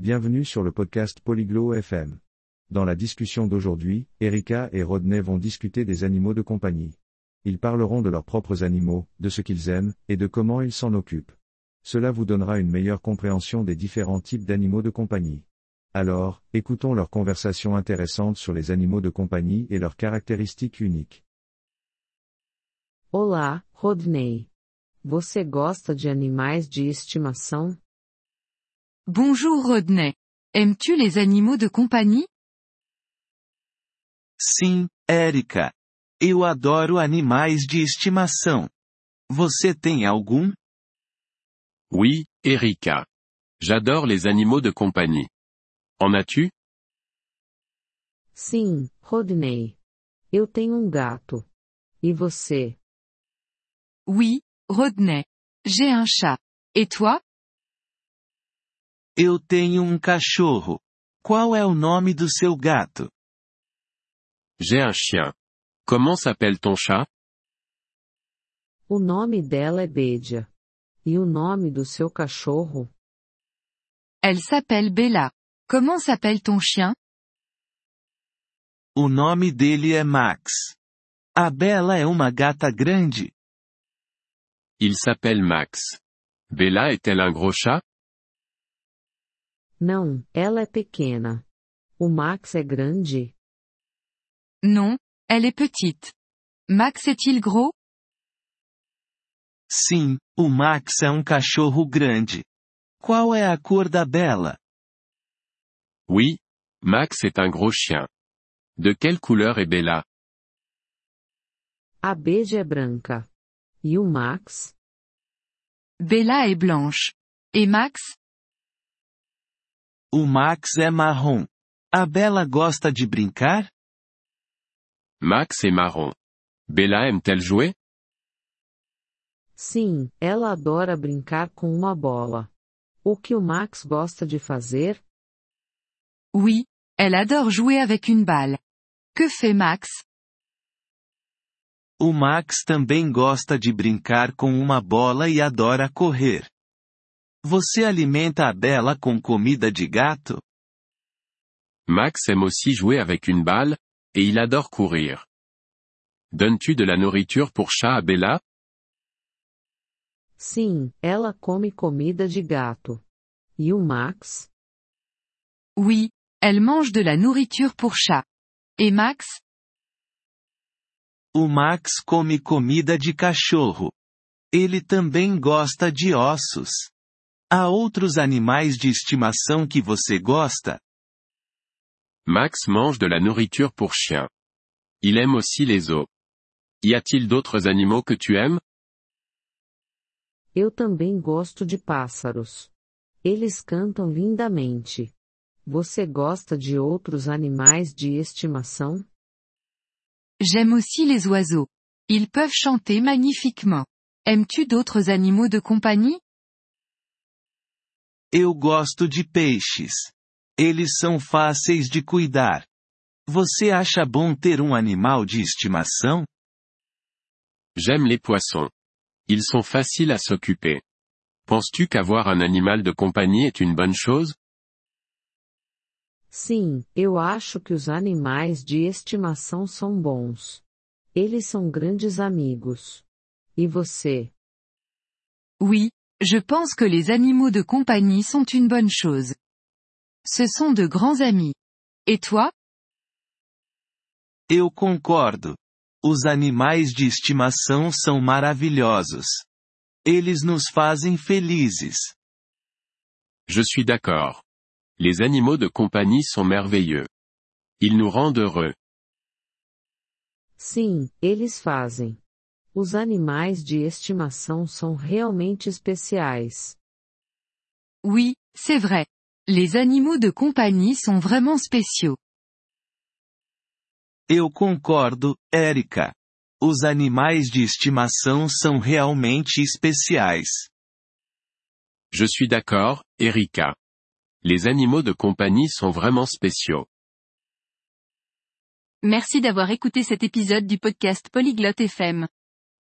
Bienvenue sur le podcast Polyglot FM. Dans la discussion d'aujourd'hui, Erika et Rodney vont discuter des animaux de compagnie. Ils parleront de leurs propres animaux, de ce qu'ils aiment, et de comment ils s'en occupent. Cela vous donnera une meilleure compréhension des différents types d'animaux de compagnie. Alors, écoutons leur conversation intéressante sur les animaux de compagnie et leurs caractéristiques uniques. Olá, Rodney. Você gosta de animais de estimação? Bonjour Rodney. Aimes-tu les animaux de compagnie? Sim, Érica. Eu adoro animais de estimação. Você tem algum? Oui, Erika. J'adore les animaux de compagnie. En as-tu? Sim, Rodney. Eu tenho um gato. E você? Oui, Rodney. J'ai un chat. Et toi? Eu tenho um cachorro. Qual é o nome do seu gato? J'ai un chien. Comment s'appelle ton chat O nome dela é Bédia. E o nome do seu cachorro? Elle s'appelle Bella. Comment s'appelle ton chien O nome dele é Max. A Bela é uma gata grande. Il s'appelle Max. Bella est-elle un gros chat Não, ela é pequena. O Max é grande? Non, elle est petite. Max est-il gros Sim, o Max é um cachorro grande. Qual é a cor da Bela? Oui. Max est un gros chien. De quelle couleur est Bella A Bédia é branca. E o Max? Bella est blanche. Et Max O Max é marrom. A Bela gosta de brincar? Max est marron. Bella aime-t-elle jouer Sim, ela adora brincar com uma bola. O que o Max gosta de fazer? Oui, elle adore jouer avec une balle. Que fait Max O Max também gosta de brincar com uma bola e adora correr. Você alimenta a Bela com comida de gato? Max aime aussi jouer avec une balle, et il adore courir. Donnes-tu de la nourriture pour chat à Bella Sim, ela come comida de gato. E o Max? Oui, elle mange de la nourriture pour chat. Et Max O Max come comida de cachorro. Ele também gosta de ossos. Há outros animais de estimação que você gosta? Max mange de la nourriture pour chien. Il aime aussi les os. Y a-t-il d'autres animaux que tu aimes? Eu também gosto de pássaros. Eles cantam lindamente. Você gosta de outros animais de estimação? J'aime aussi les oiseaux. Ils peuvent chanter magnifiquement. Aimes-tu d'autres animaux de compagnie? Eu gosto de peixes. Eles são fáceis de cuidar. Você acha bom ter um animal de estimação? J'aime les poissons. Ils sont faciles à s'occuper. Penses-tu qu'avoir un animal de compagnie est une bonne chose Sim, eu acho que os animais de estimação são bons. Eles são grandes amigos. E você? Oui, je pense que les animaux de compagnie sont une bonne chose. Ce sont de grands amis. Et toi? Eu concordo. Os animais de estimação são maravilhosos. Eles nos fazem felizes. Je suis d'accord. Les animaux de compagnie sont merveilleux. Ils nous rendent heureux. Sim, eles fazem. Os animais de estimação são realmente especiais. Oui, c'est vrai. Les animaux de compagnie sont vraiment spéciaux. Eu concordo, Érica. Os animais de estimação são realmente especiais. Je suis d'accord, Erika. Les animaux de compagnie sont vraiment spéciaux. Merci d'avoir écouté cet épisode du podcast Polyglotte FM.